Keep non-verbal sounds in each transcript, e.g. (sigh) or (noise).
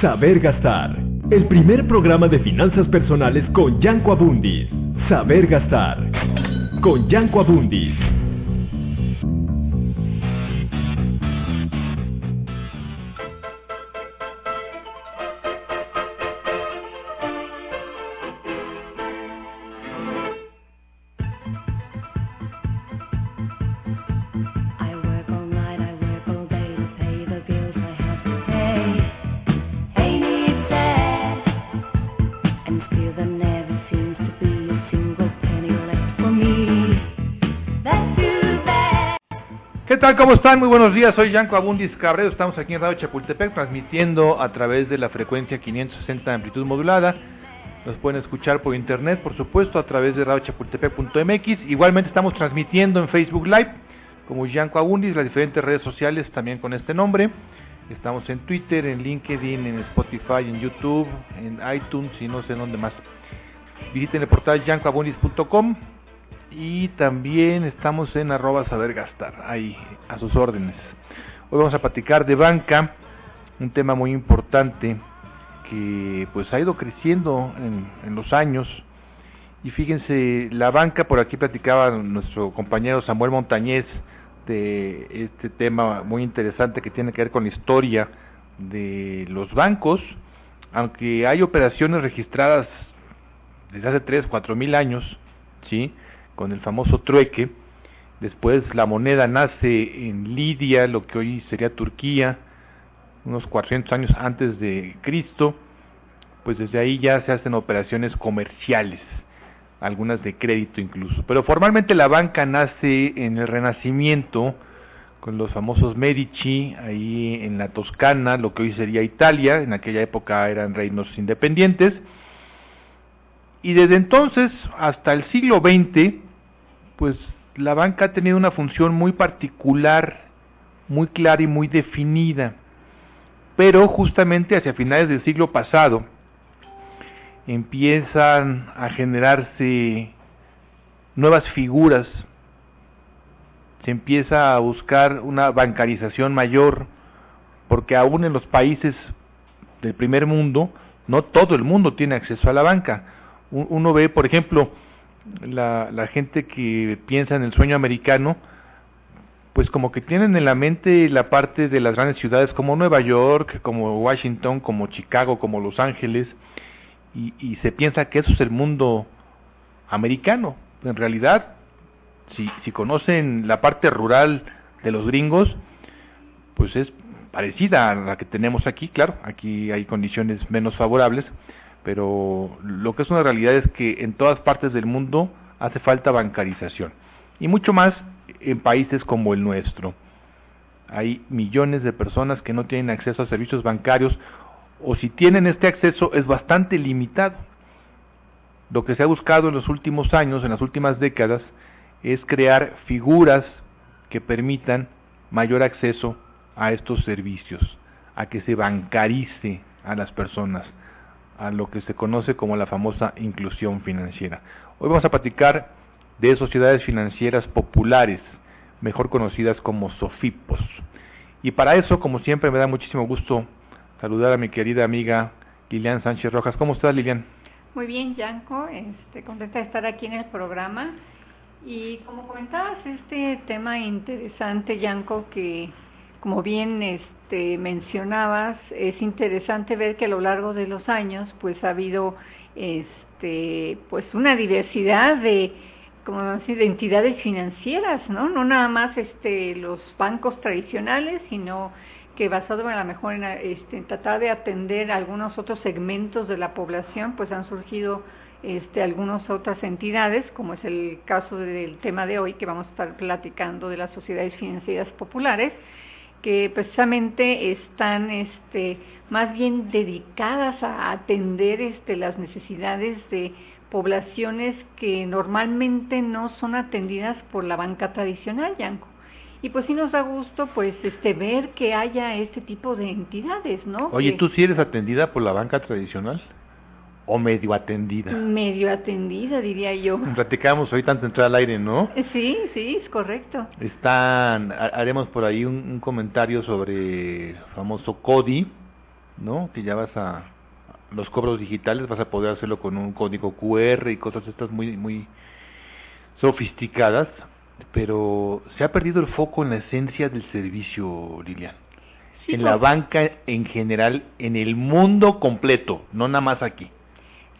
Saber Gastar, el primer programa de finanzas personales con Yanko Abundis. Saber Gastar, con Yanko Abundis. Tal? ¿Cómo están? Muy buenos días. Soy Yanko Abundis Cabrero. Estamos aquí en Radio Chapultepec transmitiendo a través de la frecuencia 560 de amplitud modulada. Nos pueden escuchar por internet, por supuesto, a través de radiochapultepec.mx. Igualmente estamos transmitiendo en Facebook Live como Yanko Abundis, las diferentes redes sociales también con este nombre. Estamos en Twitter, en LinkedIn, en Spotify, en YouTube, en iTunes y no sé dónde más. Visiten el portal yankoabundis.com y también estamos en arroba saber gastar, ahí a sus órdenes. Hoy vamos a platicar de banca, un tema muy importante que pues ha ido creciendo en, en los años. Y fíjense, la banca, por aquí platicaba nuestro compañero Samuel Montañez de este tema muy interesante que tiene que ver con la historia de los bancos, aunque hay operaciones registradas desde hace 3, 4 mil años, ¿sí? Con el famoso trueque. Después la moneda nace en Lidia, lo que hoy sería Turquía, unos 400 años antes de Cristo. Pues desde ahí ya se hacen operaciones comerciales, algunas de crédito incluso. Pero formalmente la banca nace en el Renacimiento, con los famosos Medici, ahí en la Toscana, lo que hoy sería Italia, en aquella época eran reinos independientes. Y desde entonces hasta el siglo XX, pues la banca ha tenido una función muy particular, muy clara y muy definida. Pero justamente hacia finales del siglo pasado empiezan a generarse nuevas figuras, se empieza a buscar una bancarización mayor, porque aún en los países del primer mundo, no todo el mundo tiene acceso a la banca. Uno ve, por ejemplo, la, la gente que piensa en el sueño americano, pues como que tienen en la mente la parte de las grandes ciudades como Nueva York, como Washington, como Chicago, como Los Ángeles, y, y se piensa que eso es el mundo americano. En realidad, si, si conocen la parte rural de los gringos, pues es parecida a la que tenemos aquí, claro, aquí hay condiciones menos favorables, pero lo que es una realidad es que en todas partes del mundo hace falta bancarización y mucho más en países como el nuestro. Hay millones de personas que no tienen acceso a servicios bancarios o si tienen este acceso es bastante limitado. Lo que se ha buscado en los últimos años, en las últimas décadas, es crear figuras que permitan mayor acceso a estos servicios, a que se bancarice a las personas a lo que se conoce como la famosa inclusión financiera. Hoy vamos a platicar de sociedades financieras populares, mejor conocidas como SOFIPOS. Y para eso, como siempre, me da muchísimo gusto saludar a mi querida amiga Lilian Sánchez Rojas. ¿Cómo estás, Lilian? Muy bien, Yanko, este, contenta de estar aquí en el programa. Y como comentabas, este tema interesante, Yanko, que como bien este, este, mencionabas, es interesante ver que a lo largo de los años, pues ha habido, este, pues una diversidad de, como decir, de entidades financieras, ¿no? No nada más, este, los bancos tradicionales, sino que basado en la mejor en, este, tratar de atender algunos otros segmentos de la población, pues han surgido este, algunas otras entidades, como es el caso del tema de hoy, que vamos a estar platicando de las sociedades financieras populares, que precisamente están este, más bien dedicadas a atender este, las necesidades de poblaciones que normalmente no son atendidas por la banca tradicional, Yanko. Y pues sí nos da gusto pues este ver que haya este tipo de entidades, ¿no? Oye, Que- ¿tú sí eres atendida por la banca tradicional? ¿O medio atendida? medio atendida, diría yo. Platicamos ahorita antes de entrar al aire, ¿no? Sí, sí, es correcto. Están, ha- haremos por ahí un, un comentario sobre el famoso CODI, ¿no? Que ya vas a, los cobros digitales vas a poder hacerlo con un código QR y cosas estas muy, muy sofisticadas, pero se ha perdido el foco en la esencia del servicio, Lilian. Sí, en la banca en general, en el mundo completo, no nada más aquí.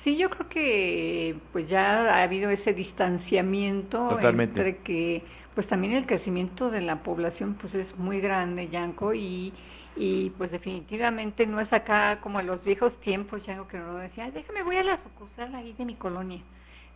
Sí, yo creo que pues ya ha habido ese distanciamiento Totalmente. entre que pues también el crecimiento de la población pues es muy grande, Yanko, y y pues definitivamente no es acá como en los viejos tiempos, Yanko, que uno decía, "Ay, déjame voy a la sucursal ahí de mi colonia,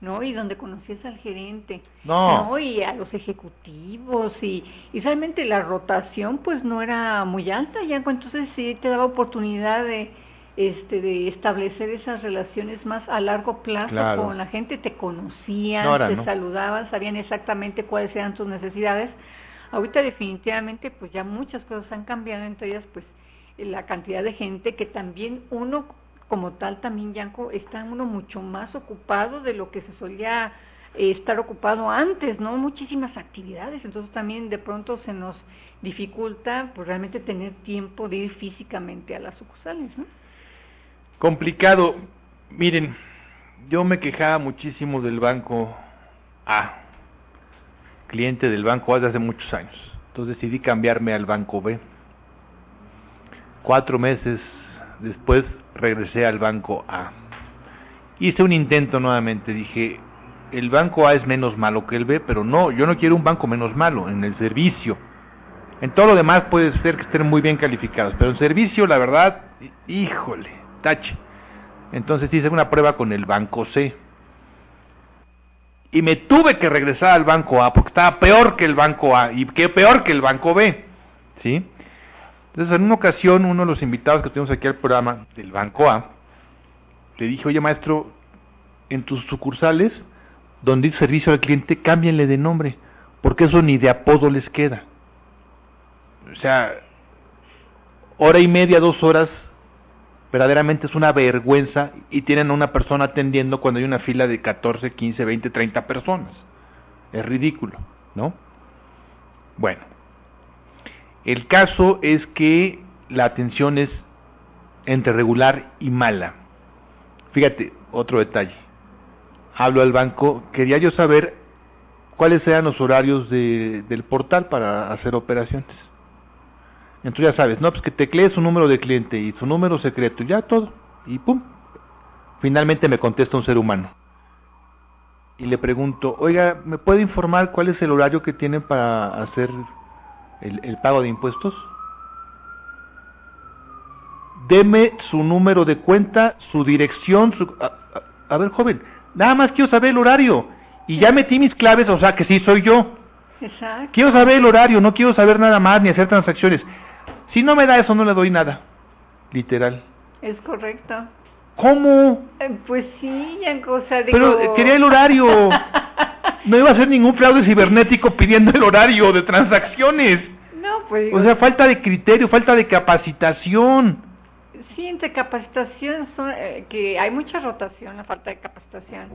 ¿no? Y donde conocías al gerente, No, y a los ejecutivos y, y realmente la rotación pues no era muy alta ya entonces sí te daba oportunidad de este de establecer esas relaciones más a largo plazo Claro. con la gente te conocían No, te no. saludaban sabían exactamente cuáles eran tus necesidades ahorita definitivamente pues ya muchas cosas han cambiado entre ellas pues la cantidad de gente que también uno como tal también Yanko está uno mucho más ocupado de lo que se solía eh, estar ocupado antes, ¿no? Muchísimas actividades, entonces también de pronto se nos dificulta pues realmente tener tiempo de ir físicamente a las sucursales, ¿no? Complicado. Miren, yo me quejaba muchísimo del banco A, cliente del banco A desde hace muchos años. Entonces decidí cambiarme al banco B. Cuatro meses después regresé al banco A. Hice un intento nuevamente, dije, el banco A es menos malo que el B, pero no, yo no quiero un banco menos malo en el servicio. En todo lo demás puede ser que estén muy bien calificados, pero en servicio, la verdad, híjole, Entonces hice una prueba con el banco C. Y me tuve que regresar al banco A porque estaba peor que el banco A y que peor que el banco B. ¿Sí? Entonces, en una ocasión, uno de los invitados que tuvimos aquí al programa del banco A, le dije, oye maestro, en tus sucursales, donde dice servicio al cliente, cámbienle de nombre, porque eso ni de apodo les queda. O sea, hora y media, dos horas, verdaderamente es una vergüenza y tienen a una persona atendiendo cuando hay una fila de 14, 15, 20, 30 personas. Es ridículo, ¿no? Bueno, el caso es que la atención es entre regular y mala. Fíjate, otro detalle. Hablo al banco, quería yo saber cuáles eran los horarios de, del portal para hacer operaciones. Entonces ya sabes, no, pues que teclee su número de cliente y su número secreto, y ya todo, y pum. Finalmente me contesta un ser humano. Y le pregunto, oiga, ¿me puede informar cuál es el horario que tienen para hacer el, el pago de impuestos? Deme su número de cuenta, su dirección, su... A, a- a ver, joven, nada más quiero saber el horario. Y ya metí mis claves, o sea que sí soy yo. Exacto. Quiero saber el horario, no quiero saber nada más ni hacer transacciones. Si no me da eso, no le doy nada. Literal. Es correcto. ¿Cómo? Eh, Pues sí, digo... Pero, eh, quería el horario. (laughs) No iba a hacer ningún fraude cibernético pidiendo el horario de transacciones. no, pues... O sea, falta de criterio, falta de capacitación. Sí, entre capacitación, son, eh, que hay mucha rotación, la falta de capacitación,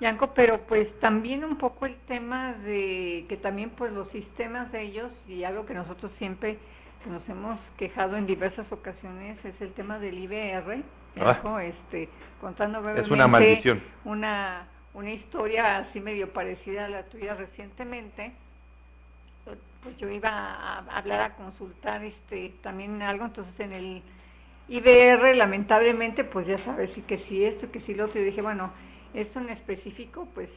Yanko, pero pues también un poco el tema de que también pues los sistemas de ellos y algo que nosotros siempre nos hemos quejado en diversas ocasiones es el tema del IBR, Yanko, este, contando Ah. Es una maldición. una una historia así medio parecida a la tuya recientemente pues yo iba a hablar a consultar este también algo entonces en el IBR lamentablemente pues ya sabes y que si esto que si lo otro y dije bueno esto en específico pues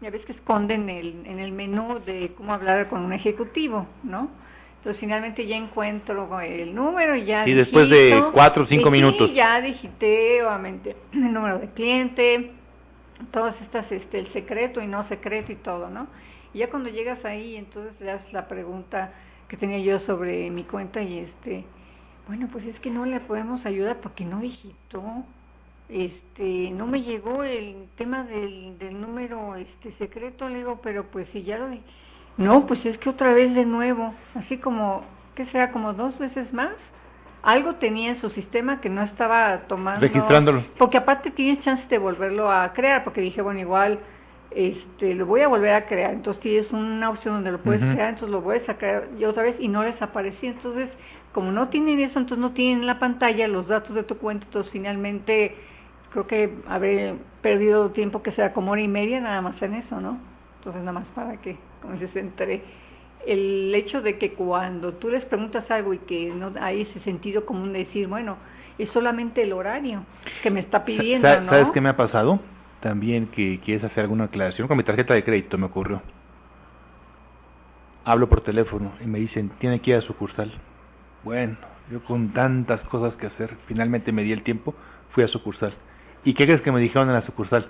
ya ves que esconden el en el menú de cómo hablar con un ejecutivo no entonces finalmente ya encuentro el número y ya y después de cuatro o cinco minutos. ya digité obviamente el número de cliente todas estas este el secreto y no secreto y todo no y ya cuando llegas ahí entonces le das la pregunta que tenía yo sobre mi cuenta y este bueno, pues es que no le podemos ayudar porque no digitó, este, no me llegó el tema del, del número este secreto, le digo, pero pues si ya lo no, pues es que otra vez de nuevo, así como, ¿qué sea? Como dos veces más. Algo tenía en su sistema que no estaba tomando. Registrándolo. Porque aparte tienes chance de volverlo a crear, porque dije, bueno, igual este lo voy a volver a crear entonces tienes una opción donde lo puedes crear entonces lo voy a sacar yo otra vez y no les aparecía entonces como no tienen eso, entonces no tienen en la pantalla los datos de tu cuenta, entonces finalmente creo que habré perdido tiempo que sea como hora y media nada más en eso, ¿no? Entonces nada más para que, como se entre el hecho de que cuando tú les preguntas algo y que no hay ese sentido común de decir, bueno, es solamente el horario que me está pidiendo, ¿no? ¿Sabes qué me ha pasado? También que quieres hacer alguna aclaración con mi tarjeta de crédito me ocurrió. Hablo por teléfono y me dicen, tiene que ir a sucursal. Bueno, yo con tantas cosas que hacer, finalmente me di el tiempo, fui a sucursal. ¿Y qué crees que me dijeron en la sucursal?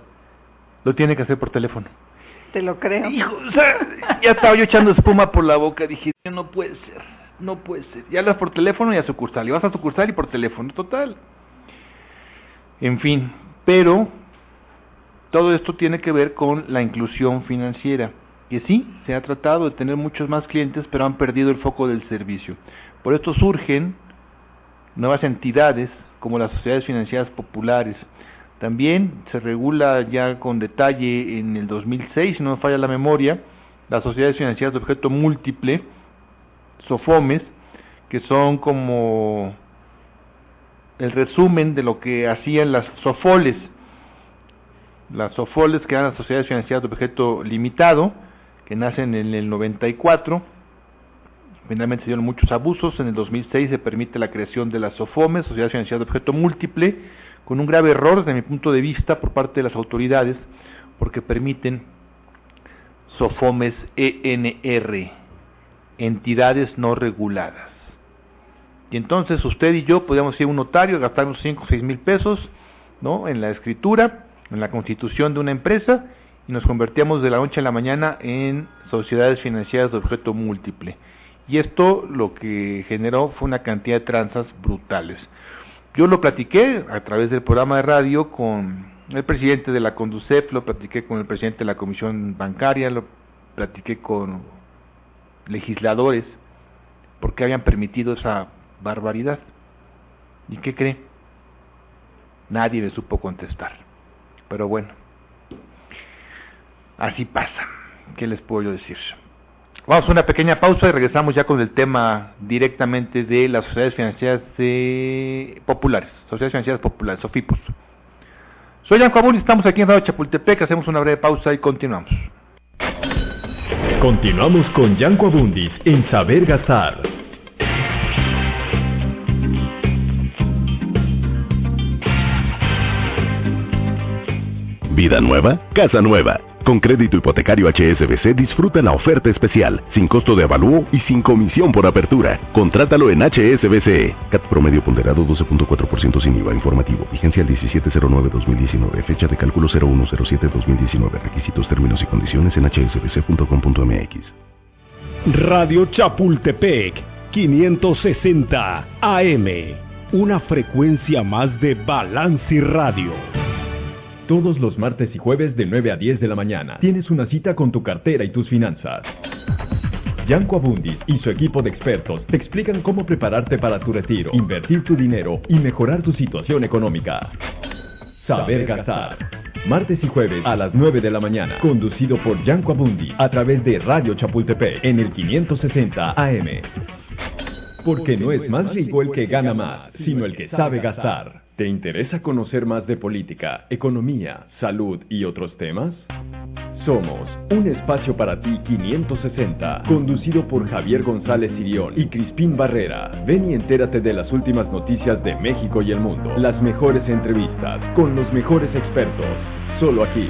Lo tiene que hacer por teléfono. Te lo creo. Hijo, o sea, ya estaba yo echando espuma por la boca, dije, no puede ser, no puede ser. Ya hablas por teléfono y a sucursal, y vas a sucursal y por teléfono, total. En fin, pero todo esto tiene que ver con la inclusión financiera. Que sí, se ha tratado de tener muchos más clientes, pero han perdido el foco del servicio. Por esto surgen nuevas entidades como las sociedades financieras populares. También se regula ya con detalle en el 2006, si no me falla la memoria, las sociedades financieras de objeto múltiple, SOFOMES, que son como el resumen de lo que hacían las SOFOLES. Las SOFOLES que eran las sociedades financieras de objeto limitado, que nacen en el 94, Finalmente se dieron muchos abusos. En el 2006 se permite la creación de las SOFOMES, Sociedades Financieras de Objeto Múltiple, con un grave error desde mi punto de vista por parte de las autoridades, porque permiten SOFOMES ENR, entidades no reguladas. Y entonces usted y yo podríamos ir a un notario, gastar unos 5 o 6 mil pesos ¿no? en la escritura, en la constitución de una empresa, y nos convertíamos de la noche a la mañana en sociedades financieras de objeto múltiple. Y esto lo que generó fue una cantidad de tranzas brutales. Yo lo platiqué a través del programa de radio con el presidente de la Conducef, lo platiqué con el presidente de la Comisión Bancaria, lo platiqué con legisladores, porque habían permitido esa barbaridad. ¿Y qué cree? Nadie me supo contestar. Pero bueno, así pasa. ¿Qué les puedo yo decir? Vamos a una pequeña pausa y regresamos ya con el tema directamente de las sociedades financieras populares, sociedades financieras populares, SOFIPOS. Soy Jan Abul y estamos aquí en Radio Chapultepec, hacemos una breve pausa y continuamos. Continuamos con Yanko Abundis en Saber Gastar. Vida nueva, casa nueva. Con crédito hipotecario HSBC disfruta la oferta especial, sin costo de avalúo y sin comisión por apertura. Contrátalo en HSBC. CAT promedio ponderado 12.4% sin IVA informativo. Vigencia el 1709-2019. Fecha de cálculo 0107-2019. Requisitos, términos y condiciones en hsbc.com.mx. Radio Chapultepec 560 AM. Una frecuencia más de Balance Radio. Todos los martes y jueves de 9 a 10 de la mañana tienes una cita con tu cartera y tus finanzas. Yanko Abundis y su equipo de expertos te explican cómo prepararte para tu retiro, invertir tu dinero y mejorar tu situación económica. Saber gastar. Martes y jueves a las 9 de la mañana, conducido por Yanko Abundis a través de Radio Chapultepec en el 560 AM. Porque no es más rico el que gana más, sino el que sabe gastar. ¿Te interesa conocer más de política, economía, salud y otros temas? Somos un espacio para ti 560, conducido por Javier González Sirión y Crispín Barrera. Ven y entérate de las últimas noticias de México y el mundo, las mejores entrevistas con los mejores expertos, solo aquí,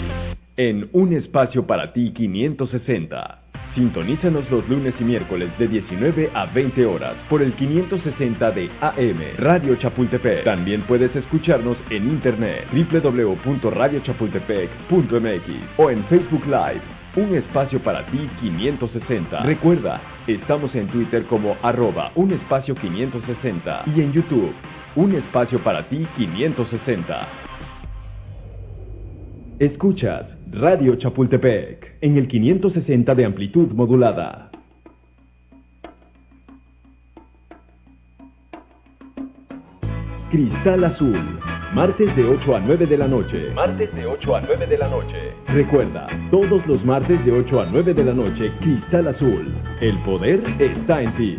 en un espacio para ti 560. Sintonízanos los lunes y miércoles de 19 a 20 horas por el 560 de AM Radio Chapultepec. También puedes escucharnos en internet www.radiochapultepec.mx o en Facebook Live. Un espacio para ti 560. Recuerda, estamos en Twitter como arroba un espacio 560 y en YouTube, un espacio para ti 560. Escuchas Radio Chapultepec en el 560 de amplitud modulada. Cristal Azul, martes de 8 a 9 de la noche. Martes de 8 a 9 de la noche. Recuerda, todos los martes de 8 a 9 de la noche, Cristal Azul. El poder está en ti.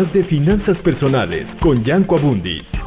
Más de finanzas personales con Yanko Abundis.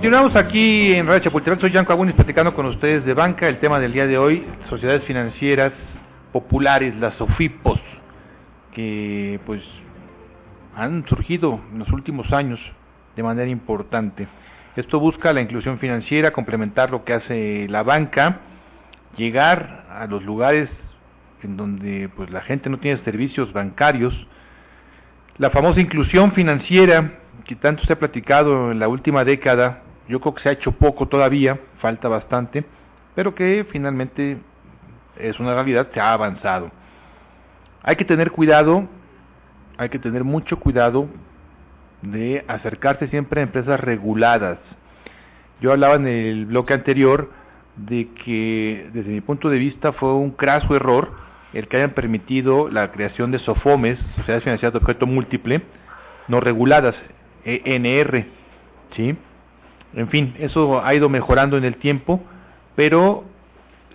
Continuamos aquí en Radio Chapultepec, soy Yanko Agunis platicando con ustedes de banca, el tema del día de hoy, sociedades financieras populares, las SOFIPOS, que pues han surgido en los últimos años de manera importante. Esto busca la inclusión financiera, complementar lo que hace la banca, llegar a los lugares en donde pues la gente no tiene servicios bancarios, la famosa inclusión financiera que tanto se ha platicado en la última década yo creo que se ha hecho poco todavía, falta bastante, pero que finalmente es una realidad, se ha avanzado. Hay que tener cuidado, hay que tener mucho cuidado de acercarse siempre a empresas reguladas. Yo hablaba en el bloque anterior de que desde mi punto de vista fue un craso error el que hayan permitido la creación de SOFOMES, sociedades financieras de objeto múltiple, no reguladas, ENR, ¿sí? En fin, eso ha ido mejorando en el tiempo, pero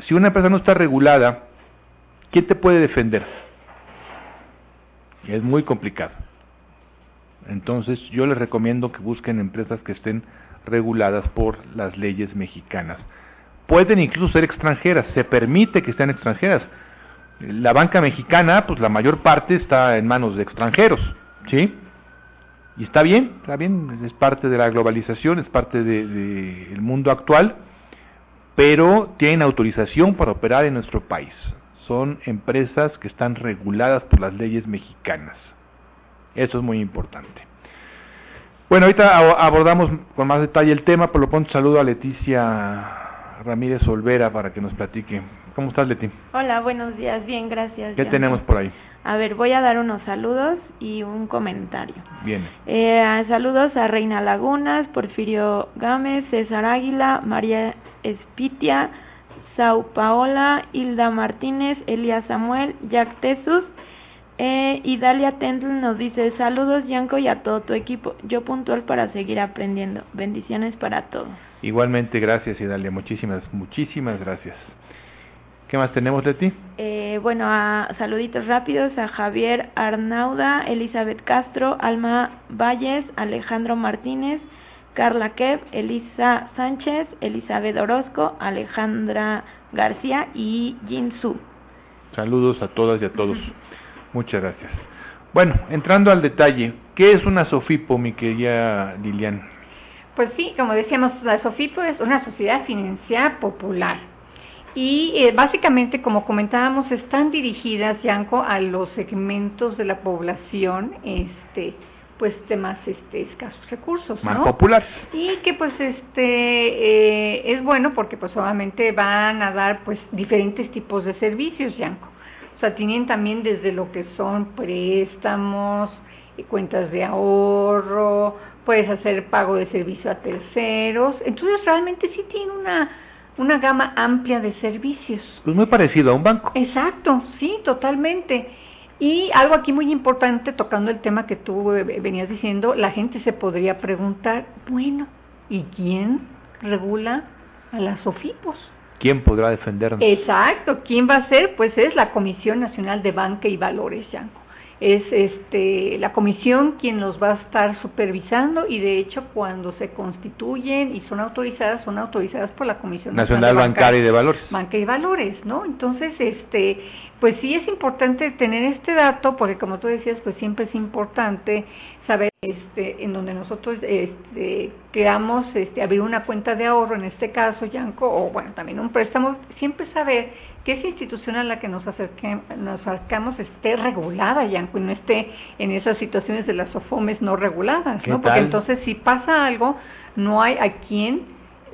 si una empresa no está regulada, ¿quién te puede defender? Es muy complicado. Entonces yo les recomiendo que busquen empresas que estén reguladas por las leyes mexicanas. Pueden incluso ser extranjeras, se permite que sean extranjeras. La banca mexicana, pues la mayor parte está en manos de extranjeros, ¿sí? Y está bien, está bien, es parte de la globalización, es parte del de, mundo actual, pero tienen autorización para operar en nuestro país. Son empresas que están reguladas por las leyes mexicanas. Eso es muy importante. Bueno, ahorita abordamos con más detalle el tema, por lo pronto saludo a Leticia Ramírez Olvera para que nos platique. ¿Cómo estás, Leti? Hola, buenos días, bien, gracias. ¿Qué tenemos por ahí? A ver, voy a dar unos saludos y un comentario. Bien. Eh, saludos a Reina Lagunas, Porfirio Gámez, César Águila, María Espitia, Sau Paola, Hilda Martínez, Elías Samuel, Jack Tesus, eh, y Dalia Tendl nos dice, saludos Yanko y a todo tu equipo, yo puntual para seguir aprendiendo, bendiciones para todos. Igualmente, gracias Idalia, muchísimas, muchísimas gracias. ¿Qué más tenemos de ti? Eh, bueno, a saluditos rápidos a Javier Arnauda, Elizabeth Castro, Alma Valles, Alejandro Martínez, Carla Kev, Elisa Sánchez, Elizabeth Orozco, Alejandra García y Jin Su. Saludos a todas y a todos. Muchas gracias. Bueno, entrando al detalle, ¿qué es una SOFIPO, mi querida Lilian? Pues sí, como decíamos, la SOFIPO es una sociedad financiera popular. Y eh, básicamente, como comentábamos, están dirigidas, Yanko, a los segmentos de la población, este, pues de más este, escasos recursos, Más ¿no? populares. y que pues este eh, es bueno porque pues obviamente van a dar pues diferentes tipos de servicios Yanko o sea tienen también desde lo que son préstamos y cuentas de ahorro puedes hacer pago de servicio a terceros entonces realmente sí tiene una una gama amplia de servicios Pues muy parecido a un banco. Exacto, sí, totalmente. Y algo aquí muy importante, tocando el tema que tú eh, venías diciendo, la gente se podría preguntar, bueno, ¿y quién regula a las SOFIPOS? ¿Quién podrá defendernos? Exacto, ¿quién va a ser? Pues es la Comisión Nacional de Banca y Valores, Yanko. Es este la comisión quien los va a estar supervisando y de hecho cuando se constituyen y son autorizadas son autorizadas por la Comisión Nacional Bancaria y de Valores. banca y valores, ¿no? Entonces, este, pues sí es importante tener este dato porque como tú decías, pues siempre es importante saber este en donde nosotros este creamos este abrir una cuenta de ahorro en este caso, Yanko, o bueno, también un préstamo, siempre saber que esa institución a la que nos acerque, nos acercamos esté regulada, Yanko, y no esté en esas situaciones de las SOFOMES no reguladas, ¿Qué ¿no? Porque tal? entonces si pasa algo, no hay a quién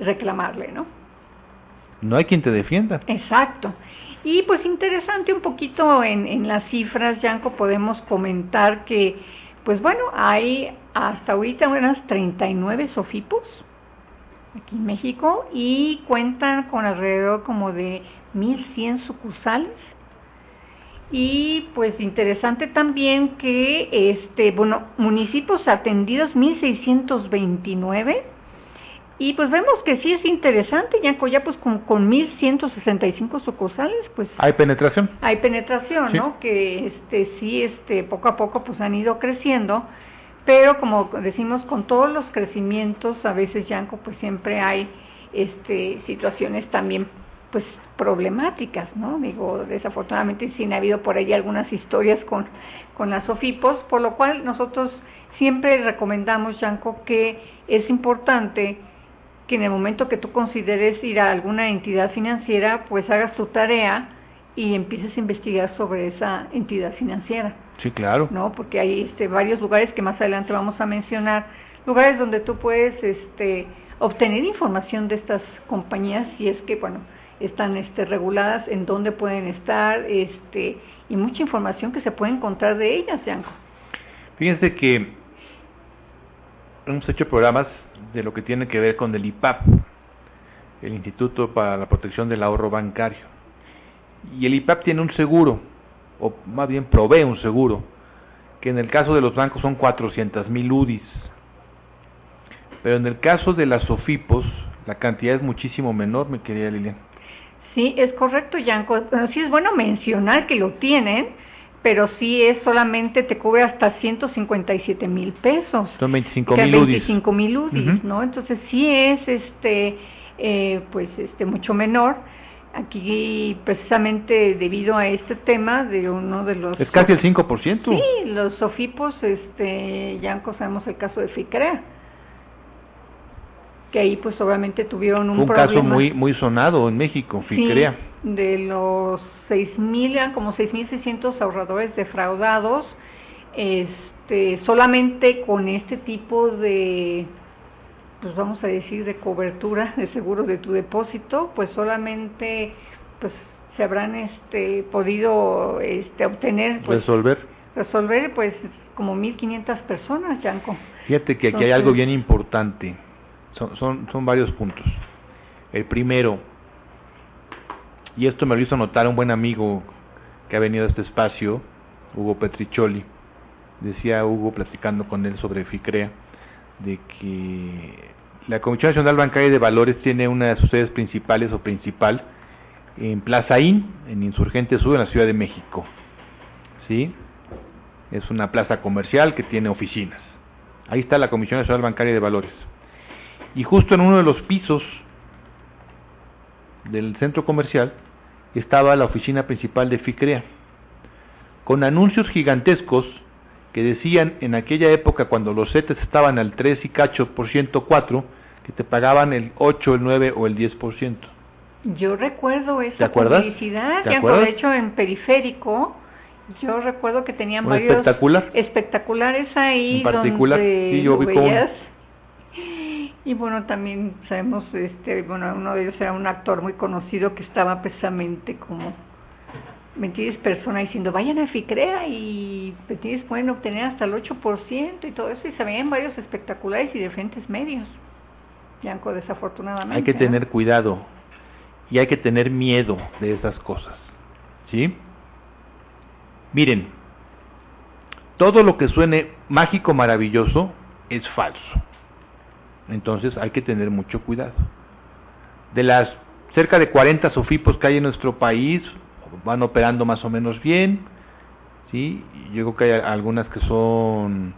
reclamarle, ¿no? No hay quien te defienda. Exacto. Y pues interesante un poquito en, en las cifras, Yanko, podemos comentar que, pues bueno, hay hasta ahorita unas 39 SOFIPOS aquí en México y cuentan con alrededor como de 1.100 sucursales. Y pues interesante también que, este, bueno, municipios atendidos 1.629 y pues vemos que sí es interesante, Yanko, ya pues con, con 1.165 sucursales, pues ¿Hay penetración? hay penetración, Sí. ¿no? Que este sí, este poco a poco pues han ido creciendo, pero como decimos con todos los crecimientos, a veces Yanko pues siempre hay este situaciones también pues problemáticas, ¿no? Digo, desafortunadamente sí han habido por ahí algunas historias con con las OFIPOS, por lo cual nosotros siempre recomendamos Yanko que es importante que en el momento que tú consideres ir a alguna entidad financiera, pues hagas tu tarea y empieces a investigar sobre esa entidad financiera, Sí, claro. ¿no? Porque hay este, varios lugares que más adelante vamos a mencionar, lugares donde tú puedes este, obtener información de estas compañías si es que, bueno, están este, reguladas, en dónde pueden estar, este, y mucha información que se puede encontrar de ellas, Yanko. Fíjense que hemos hecho programas de lo que tiene que ver con el IPAP, el Instituto para la Protección del Ahorro Bancario. Y el IPAP tiene un seguro, o más bien provee un seguro, que en el caso de los bancos son 400 mil UDIs. Pero en el caso de las SOFIPOS, la cantidad es muchísimo menor, mi querida Lilian. Sí, es correcto, Yanko. Bueno, sí es bueno mencionar que lo tienen, pero sí es solamente te cubre hasta 157 mil pesos. Son 25 que mil UDIs. 25 mil UDIs. ¿no? Entonces sí es este eh, pues este mucho menor aquí precisamente debido a este tema de uno de los Es casi el 5%. Sí, los sofipos este ya sabemos el caso de Ficrea que ahí pues obviamente tuvieron un, Fue un problema caso muy muy sonado en México, Sí, Ficrea. de los 6.000, eran como 6.600 ahorradores defraudados, este, solamente con este tipo de, pues vamos a decir, de cobertura de seguro de tu depósito, pues solamente, pues se habrán, este, podido, este, obtener, pues Resolver. resolver, pues como 1.500 personas, Yanko. Fíjate que aquí hay algo bien importante. Son, son, varios puntos. El primero, y esto me lo hizo notar un buen amigo que ha venido a este espacio, Hugo Petricholi. Decía Hugo, platicando con él sobre FICREA, de que la Comisión Nacional Bancaria de Valores tiene una de sus sedes principales o principal en Plaza IN, en Insurgente Sur, en la Ciudad de México. ¿Sí? Es una plaza comercial que tiene oficinas. Ahí está la Comisión Nacional Bancaria de Valores. Y justo en uno de los pisos del centro comercial estaba la oficina principal de FICREA, con anuncios gigantescos que decían en aquella época cuando los CETES estaban al 3 y cacho por ciento 4, que te pagaban el 8, el 9 o el 10 por ciento. Yo recuerdo esa publicidad, de hecho en periférico, yo recuerdo que tenían varios espectacular? espectaculares ahí en particular, donde yo vi y bueno, también sabemos, este, bueno, uno de ellos era un actor muy conocido que estaba precisamente como mentiras personas diciendo vayan a FICREA y mentiras pueden obtener hasta el 8% y todo eso y se veían varios espectaculares y diferentes medios. Yanko, desafortunadamente. Hay que tener cuidado y hay que tener miedo de esas cosas. ¿Sí? Miren, todo lo que suene mágico, maravilloso, es falso. Entonces hay que tener mucho cuidado. De las cerca de 40 sofipos que hay en nuestro país, van operando más o menos bien. ¿sí? Yo creo que hay algunas que son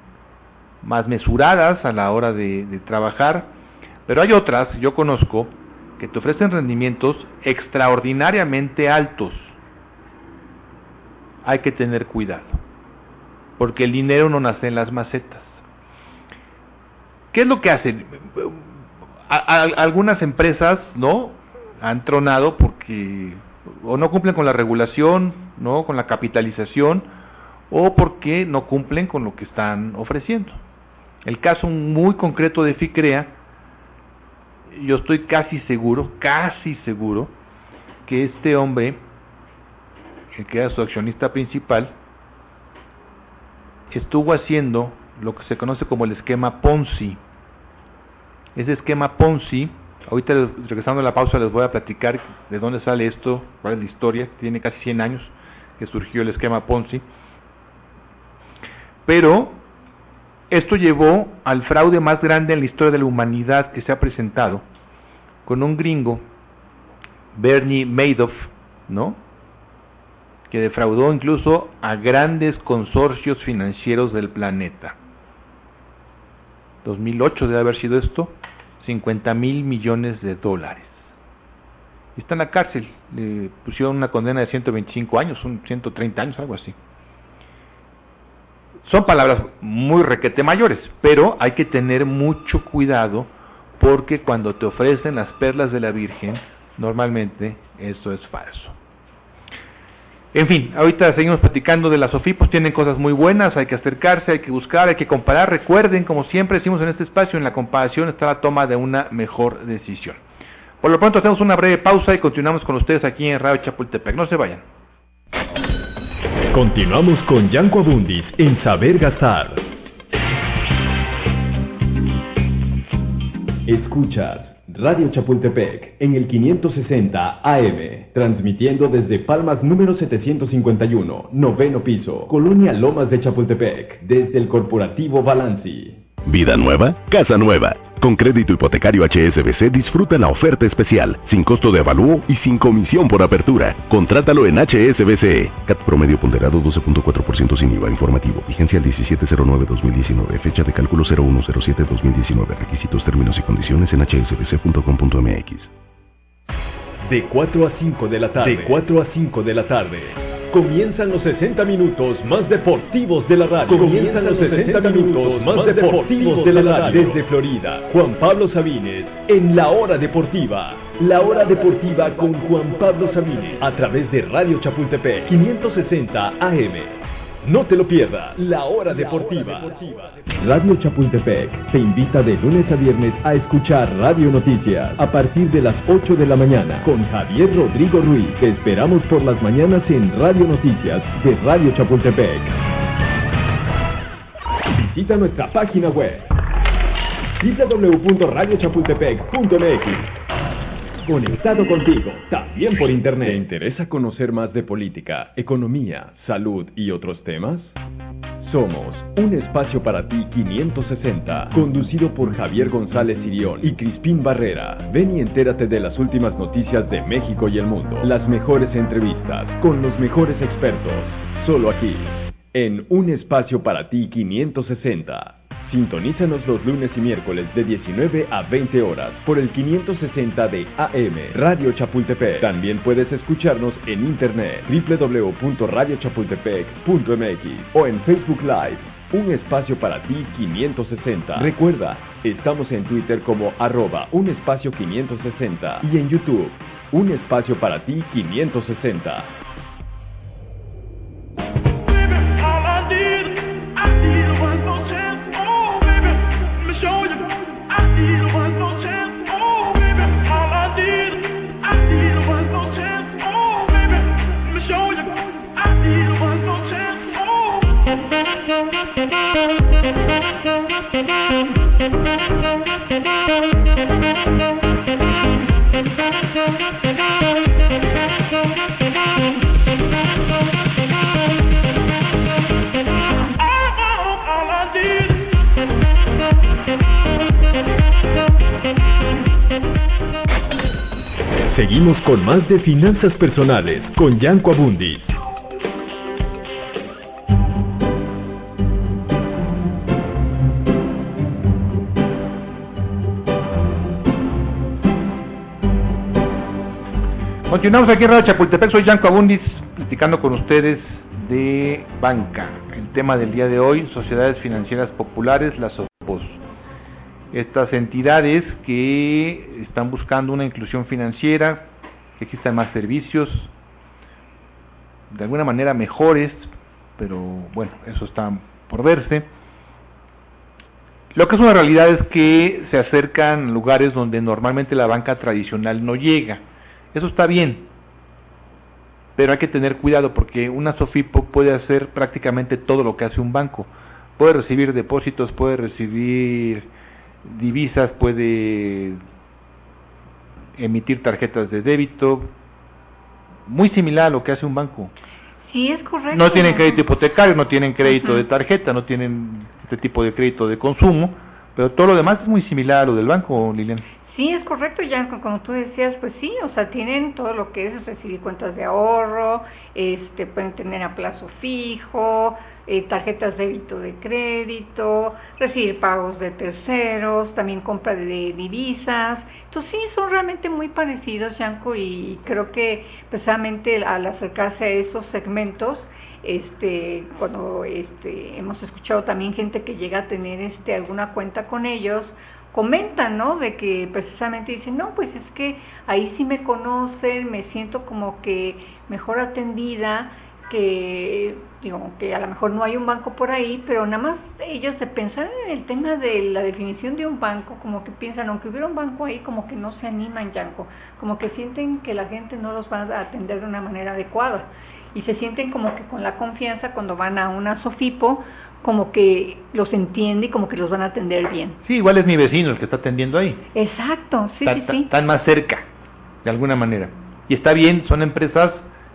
más mesuradas a la hora de, de trabajar, pero hay otras, yo conozco, que te ofrecen rendimientos extraordinariamente altos. Hay que tener cuidado, porque el dinero no nace en las macetas. ¿Qué es lo que hacen? algunas empresas, ¿no? Han tronado porque o no cumplen con la regulación, ¿no? Con la capitalización o porque no cumplen con lo que están ofreciendo. El caso muy concreto de FICREA, yo estoy casi seguro, casi seguro, que este hombre, que era su accionista principal, estuvo haciendo lo que se conoce como el esquema Ponzi. Ese esquema Ponzi, ahorita regresando a la pausa les voy a platicar de dónde sale esto, cuál es la historia, tiene casi 100 años que surgió el esquema Ponzi. Pero esto llevó al fraude más grande en la historia de la humanidad que se ha presentado, con un gringo, Bernie Madoff, ¿no? que defraudó incluso a grandes consorcios financieros del planeta. 2008 debe haber sido esto, 50 mil millones de dólares. Está en la cárcel, le pusieron una condena de 125 años, 130 años, algo así. Son palabras muy requete mayores, pero hay que tener mucho cuidado porque cuando te ofrecen las perlas de la Virgen, normalmente eso es falso. En fin, ahorita seguimos platicando de las SOFIPOS, tienen cosas muy buenas, hay que acercarse, hay que buscar, hay que comparar. Recuerden, como siempre decimos en este espacio, en la comparación está la toma de una mejor decisión. Por lo pronto hacemos una breve pausa y continuamos con ustedes aquí en Radio Chapultepec. No se vayan. Continuamos con Yanko Abundis en Saber Gastar. Escuchas Radio Chapultepec en el 560 AM, transmitiendo desde Palmas número 751, noveno piso, Colonia Lomas de Chapultepec, desde el corporativo Balanci. Vida nueva, casa nueva. Con crédito hipotecario HSBC disfruta la oferta especial, sin costo de avalúo y sin comisión por apertura. Contrátalo en HSBC. CAT promedio ponderado 12.4% sin IVA informativo. Vigencia el 1709-2019. Fecha de cálculo 0107-2019. Requisitos, términos y condiciones en hsbc.com.mx. De 4 a 5 de la tarde. De 4 a 5 de la tarde. Comienzan los 60 minutos más deportivos de la radio. Comienzan los 60 minutos más deportivos de la radio. Desde Florida, Juan Pablo Sabines, en la hora deportiva. La hora deportiva con Juan Pablo Sabines, a través de Radio Chapultepec, 560 AM. No te lo pierdas, la hora deportiva. Radio Chapultepec te invita de lunes a viernes a escuchar Radio Noticias a partir de las 8 de la mañana con Javier Rodrigo Ruiz. Te esperamos por las mañanas en Radio Noticias de Radio Chapultepec. Visita nuestra página web www.radiochapultepec.mx conectado contigo, también por internet. ¿Te interesa conocer más de política, economía, salud y otros temas? Somos un espacio para ti 560, conducido por Javier González Sirión y Crispín Barrera. Ven y entérate de las últimas noticias de México y el mundo, las mejores entrevistas, con los mejores expertos, solo aquí, en un espacio para ti 560. Sintonízanos los lunes y miércoles de 19 a 20 horas por el 560 de AM Radio Chapultepec. También puedes escucharnos en internet www.radiochapultepec.mx o en Facebook Live. Un espacio para ti 560. Recuerda, estamos en Twitter como arroba un espacio 560 y en YouTube, un espacio para ti 560. Seguimos con más de finanzas personales con Yanko Abundis. Continuamos aquí en Radio Chapultepec, soy Yanko Abundis, platicando con ustedes de banca. El tema del día de hoy, sociedades financieras populares, las OPOS. Estas entidades que están buscando una inclusión financiera, que existan más servicios, de alguna manera mejores, pero bueno, eso está por verse. Lo que es una realidad es que se acercan lugares donde normalmente la banca tradicional no llega eso está bien, pero hay que tener cuidado porque una SOFIPO puede hacer prácticamente todo lo que hace un banco. Puede recibir depósitos, puede recibir divisas, puede emitir tarjetas de débito, muy similar a lo que hace un banco. Sí, es correcto. No tienen crédito hipotecario, no tienen crédito de tarjeta, no tienen este tipo de crédito de consumo, pero todo lo demás es muy similar a lo del banco, Lilian. Sí, es correcto, ya como tú decías, pues sí, o sea, tienen todo lo que es recibir cuentas de ahorro, este, pueden tener a plazo fijo, eh, tarjetas de débito de crédito, recibir pagos de terceros, también compra de divisas. Entonces sí, son realmente muy parecidos, Yanko, y creo que precisamente al acercarse a esos segmentos, este, cuando este, hemos escuchado también gente que llega a tener este, alguna cuenta con ellos, comentan, ¿no? De que precisamente dicen, no, pues es que ahí sí me conocen, me siento como que mejor atendida, que digo que a lo mejor no hay un banco por ahí, pero nada más ellos de pensar en el tema de la definición de un banco, como que piensan, aunque hubiera un banco ahí, como que no se animan, Yanko, como que sienten que la gente no los va a atender de una manera adecuada y se sienten como que con la confianza cuando van a una Sofipo como que los entiende y como que los van a atender bien. Sí, igual es mi vecino el que está atendiendo ahí. Exacto, sí, sí, sí. Están más cerca, de alguna manera. Y está bien, son empresas,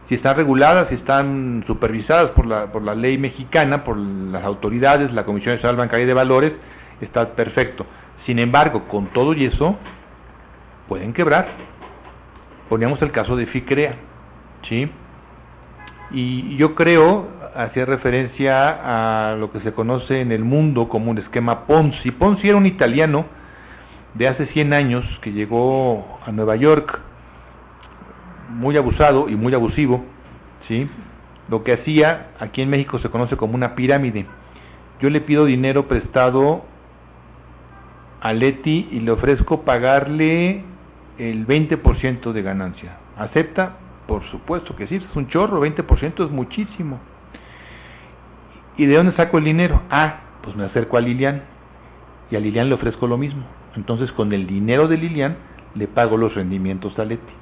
si están reguladas, si están supervisadas por la, por la ley mexicana, por las autoridades, la Comisión Nacional Bancaria de Valores, está perfecto. Sin embargo, con todo y eso, pueden quebrar. Poníamos el caso de FICREA, ¿sí? Y yo creo, hacía referencia a lo que se conoce en el mundo como un esquema Ponzi. Ponzi era un italiano de hace 100 años que llegó a Nueva York muy abusado y muy abusivo, ¿sí? Lo que hacía aquí en México se conoce como una pirámide. Yo le pido dinero prestado a Leti y le ofrezco pagarle el 20% de ganancia. ¿Acepta? Por supuesto que sí, es un chorro, 20% es muchísimo. ¿Y de dónde saco el dinero? Ah, pues me acerco a Lilian y a Lilian le ofrezco lo mismo. Entonces con el dinero de Lilian le pago los rendimientos a Leti.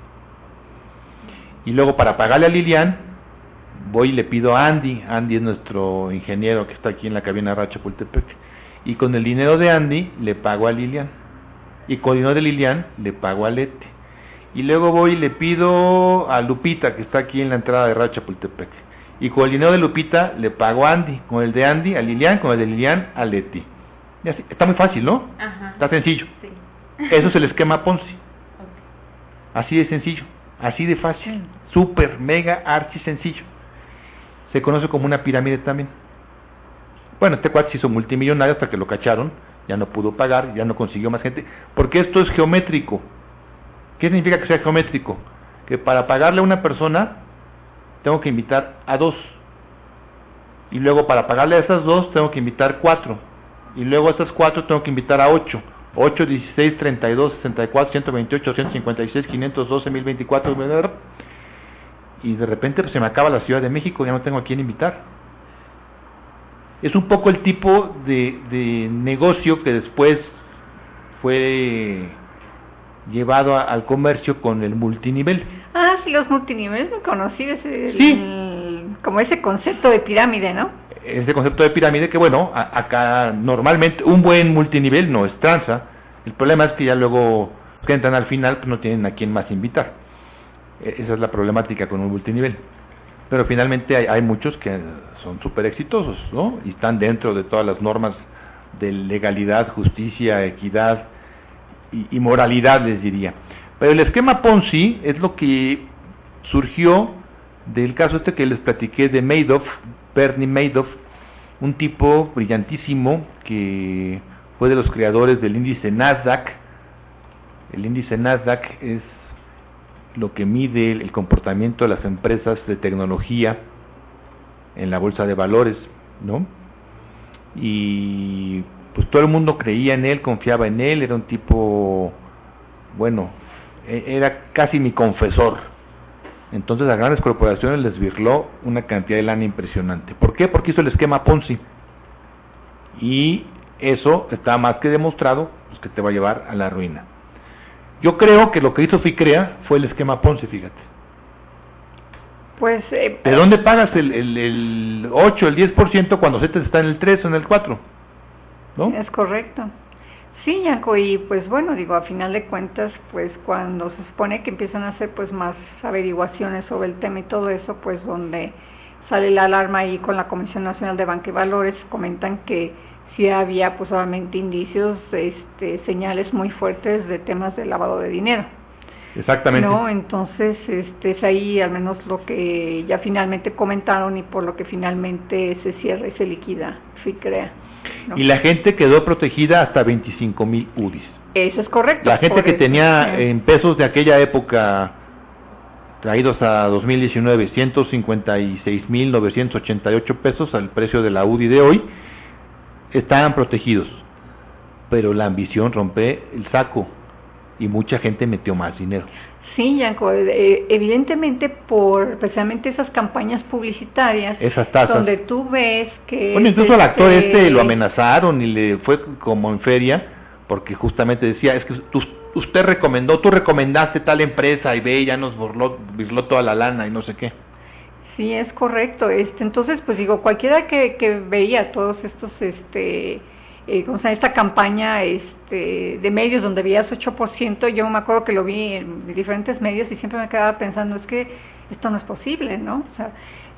Y luego para pagarle a Lilian voy y le pido a Andy. Andy es nuestro ingeniero que está aquí en la cabina Racha Pultepec. Y con el dinero de Andy le pago a Lilian. Y con el dinero de Lilian le pago a Leti y luego voy y le pido a Lupita, que está aquí en la entrada de Radio Chapultepec. Y con el dinero de Lupita le pago a Andy, con el de Andy a Lilian, con el de Lilian a Leti. Y así, está muy fácil, ¿no? Ajá. Está sencillo. Sí. Eso es el esquema Ponzi. (laughs) Así de sencillo, así de fácil, super, mega, archi sencillo. Se conoce como una pirámide también. Bueno, este cuate se hizo multimillonario hasta que lo cacharon, ya no pudo pagar, ya no consiguió más gente, porque esto es geométrico. ¿Qué significa que sea geométrico? Que para pagarle a una persona tengo que invitar a dos. Y luego para pagarle a esas dos tengo que invitar cuatro. Y luego a esas cuatro tengo que invitar a ocho. 8, 16, 32, 64, 128, 156, 512, 1024. Y de repente pues, se me acaba la Ciudad de México, ya no tengo a quién invitar. Es un poco el tipo de, de negocio que después fue llevado al comercio con el multinivel. Ah, sí, los multiniveles el- Sí. el- como ese concepto de pirámide, ¿no? Ese concepto de pirámide que, bueno, a- acá normalmente un buen multinivel no es tranza. El problema es que ya luego que entran al final pues no tienen a quién más invitar. E- Esa es la problemática con un multinivel. Pero finalmente hay, hay muchos que son súper exitosos, ¿no? Y están dentro de todas las normas de legalidad, justicia, equidad y, y moralidad, les diría. Pero el esquema Ponzi es lo que surgió del caso este que les platiqué de Madoff, Bernie Madoff, un tipo brillantísimo que fue de los creadores del índice Nasdaq. El índice Nasdaq es lo que mide el comportamiento de las empresas de tecnología en la bolsa de valores, ¿no? Y pues todo el mundo creía en él, confiaba en él, era un tipo, bueno, era casi mi confesor. Entonces a grandes corporaciones les virló una cantidad de lana impresionante. ¿Por qué? Porque hizo el esquema Ponzi. Y eso está más que demostrado pues, que te va a llevar a la ruina. Yo creo que lo que hizo FICREA fue el esquema Ponzi, fíjate. Pues, eh, ¿De dónde pagas el, el, el 8, el 10% cuando CETES está en el 3 o en el 4? ¿No? Es correcto. Sí, Yanko, y pues bueno, digo, a final de cuentas, pues cuando se supone que empiezan a hacer pues más averiguaciones sobre el tema y todo eso, pues donde sale la alarma ahí con la Comisión Nacional de Banca y Valores, comentan que sí había pues obviamente indicios, este, señales muy fuertes de temas de lavado de dinero. Exactamente. No, entonces este es ahí al menos lo que ya finalmente comentaron y por lo que finalmente se cierra y se liquida FICREA. ¿No? Y la gente quedó protegida hasta 25 mil UDIs. Eso es correcto. La gente que eso, tenía en pesos de aquella época traídos a 2019 156.988 pesos al precio de la UDI de hoy estaban protegidos. Pero la ambición rompe el saco y mucha gente metió más dinero. Sí, Yanko, eh, evidentemente por precisamente esas campañas publicitarias Esas tasas. donde tú ves que Bueno, incluso al actor este, este lo amenazaron y le fue como en feria porque justamente decía, es que tú- usted recomendó, tú recomendaste tal empresa y ve, ya nos burló, burló toda la lana y no sé qué. Sí, es correcto. Este, entonces, pues digo, cualquiera que, que veía todos estos, este, eh, ¿cómo se llama? esta campaña este, de medios donde veías 8%, yo me acuerdo que lo vi en diferentes medios y siempre me quedaba pensando, es que esto no es posible, ¿no? O sea,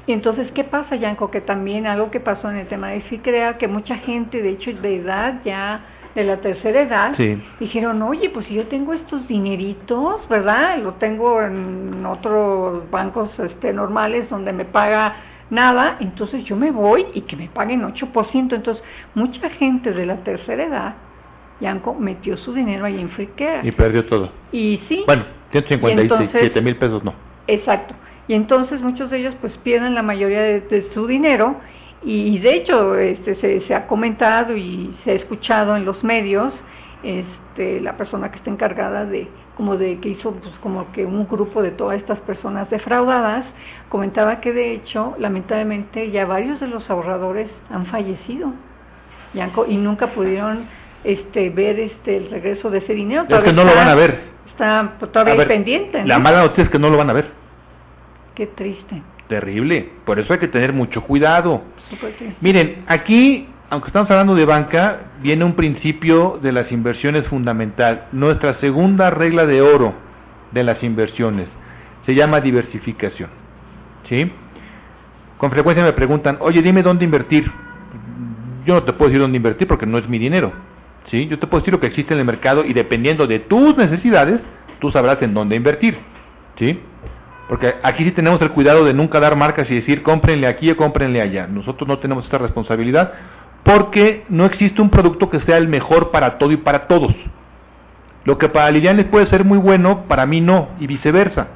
y entonces, ¿qué pasa, Yanko? Que también algo que pasó en el tema de sí crea que mucha gente, de hecho, de edad ya, de la tercera edad, Sí. dijeron, oye, pues si yo tengo estos dineritos, ¿verdad? Lo tengo en otros bancos este, normales donde me paga nada, entonces yo me voy y que me paguen 8%. Entonces, mucha gente de la tercera edad, Yanko, metió su dinero ahí en Freecare. Y perdió todo. Y sí, Bueno, 157 entonces- mil pesos no. Exacto. Y entonces muchos de ellos pues pierden la mayoría de, de su dinero y de hecho este se, se ha comentado y se ha escuchado en los medios este la persona que está encargada de como de que hizo pues como que un grupo de todas estas personas defraudadas comentaba que de hecho lamentablemente ya varios de los ahorradores han fallecido y, han y nunca pudieron este ver este el regreso de ese dinero Es que no lo está- van a ver. está todavía ver, pendiente La mala noticia es que no lo van a ver. Qué triste. Terrible. Por eso hay que tener mucho cuidado. Miren, aquí, aunque estamos hablando de banca, viene un principio de las inversiones fundamental. Nuestra segunda regla de oro de las inversiones. Se llama diversificación. ¿Sí? Con frecuencia me preguntan, oye, dime dónde invertir. Yo no te puedo decir dónde invertir porque no es mi dinero. ¿Sí? Yo te puedo decir lo que existe en el mercado y dependiendo de tus necesidades, tú sabrás en dónde invertir. ¿Sí? Porque aquí sí tenemos el cuidado de nunca dar marcas y decir cómprenle aquí o cómprenle allá. Nosotros no tenemos esta responsabilidad porque no existe un producto que sea el mejor para todo y para todos. Lo que para Lilian les puede ser muy bueno, para mí no, y viceversa.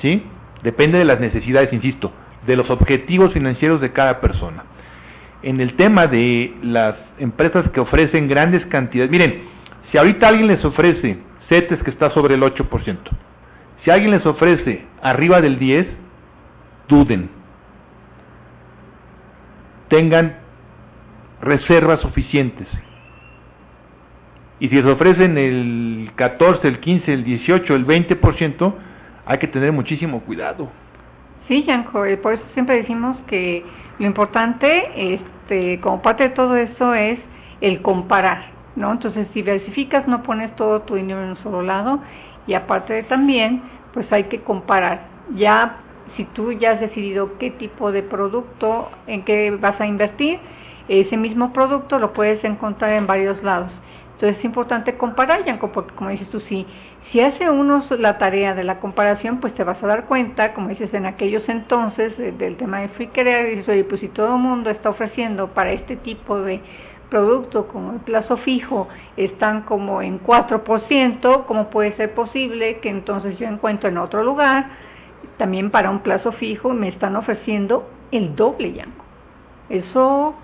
¿Sí? Depende de las necesidades, insisto, de los objetivos financieros de cada persona. En el tema de las empresas que ofrecen grandes cantidades, miren, si ahorita alguien les ofrece CETES que está sobre el 8%, si alguien les ofrece arriba del 10, duden. Tengan reservas suficientes. Y si les ofrecen el 14, el 15, el 18, el 20%, hay que tener muchísimo cuidado. Sí, Yanko, eh, por eso siempre decimos que lo importante, este, como parte de todo eso, es el comparar, ¿no? Entonces, si diversificas, no pones todo tu dinero en un solo lado y aparte de también pues hay que comparar. Ya si tú ya has decidido qué tipo de producto, en qué vas a invertir, ese mismo producto lo puedes encontrar en varios lados. Entonces es importante comparar, Yanko, porque como dices tú, si, si hace uno la tarea de la comparación, pues te vas a dar cuenta, como dices, en aquellos entonces del tema de free care, dices, oye, pues si todo el mundo está ofreciendo para este tipo de producto como el plazo fijo están como en 4%, ¿cómo puede ser posible que entonces yo encuentro en otro lugar también para un plazo fijo me están ofreciendo el doble ya? Eso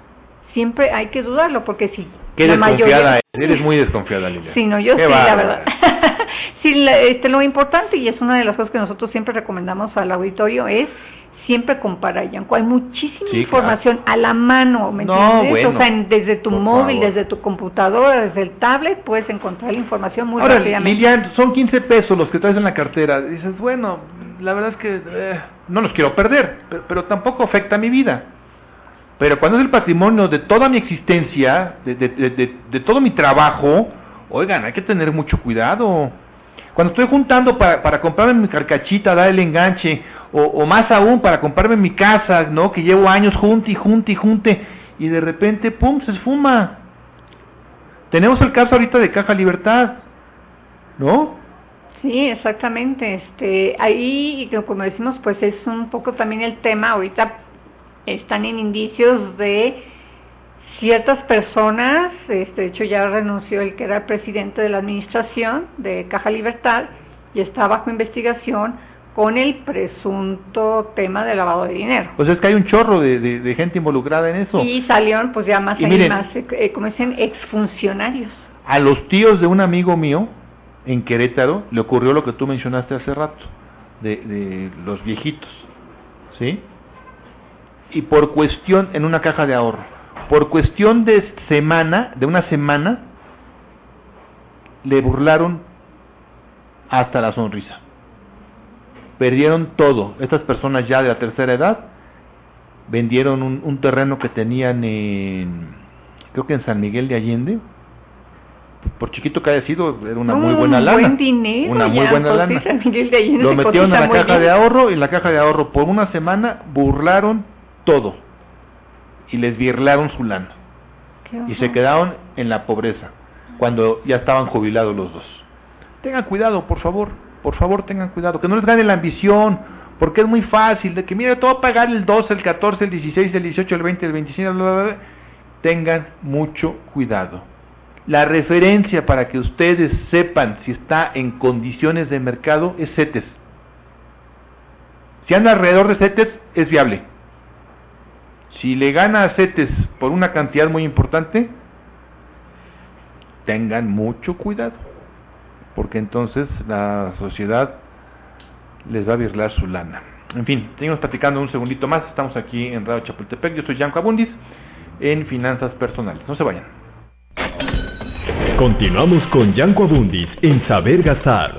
siempre hay que dudarlo porque si Qué la mayoría eres muy desconfiada Lilia. Sí, no, yo sí, la verdad. (laughs) sí, este, lo importante y es una de las cosas que nosotros siempre recomendamos al auditorio es siempre compara, Yanko. Hay muchísima información a la mano, ¿me entiendes? o sea, desde tu móvil, desde tu computadora, desde el tablet, puedes encontrar la información muy Ahora, rápidamente. Lilian, son 15 pesos los que traes en la cartera. Dices, bueno, la verdad es que eh, no los quiero perder, pero, tampoco afecta a mi vida. Pero cuando es el patrimonio de toda mi existencia, de, de, de, todo mi trabajo, oigan, hay que tener mucho cuidado. Cuando estoy juntando para, para comprarme mi carcachita, dar el enganche, o, o más aún para comprarme mi casa, ¿no? Que llevo años junte y junte y junte y de repente, ¡pum!, se esfuma. Tenemos el caso ahorita de Caja Libertad, ¿no? Sí, exactamente. Este, ahí, como decimos, pues es un poco también el tema. Ahorita están en indicios de ciertas personas, este, de hecho ya renunció el que era presidente de la administración de Caja Libertad y está bajo investigación con el presunto tema de lavado de dinero. Pues es que hay un chorro de, de, gente involucrada en eso. Y salieron pues ya más, y más eh, como dicen, exfuncionarios. A los tíos de un amigo mío en Querétaro le ocurrió lo que tú mencionaste hace rato, de, de los viejitos, ¿sí? Y por cuestión, en una caja de ahorro, por cuestión de semana, de una semana, le burlaron hasta la sonrisa perdieron todo. Estas personas ya de la tercera edad vendieron un, un terreno que tenían en, creo que en San Miguel de Allende. Por chiquito que haya sido, era una muy buena lana. Buen dinero, una muy buena lana. San Miguel de Allende Lo metieron en la caja de ahorro y en la caja de ahorro por una semana burlaron todo y les birlaron su lana. Y se quedaron en la pobreza cuando ya estaban jubilados los dos. Tengan cuidado, por favor por favor tengan cuidado, que no les gane la ambición, porque es muy fácil, de que mire, todo pagar el 12, el 14, el 16, el 18, el 20, el 25, bla, bla, bla. tengan mucho cuidado. La referencia para que ustedes sepan si está en condiciones de mercado es CETES. Si anda alrededor de CETES, es viable. Si le gana a CETES por una cantidad muy importante, tengan mucho cuidado porque entonces la sociedad les va a virlar su lana. En fin, seguimos platicando un segundito más. Estamos aquí en Radio Chapultepec. Yo soy Yanko Abundis en Finanzas Personales. No se vayan. Continuamos con Yanko Abundis en Saber Gastar.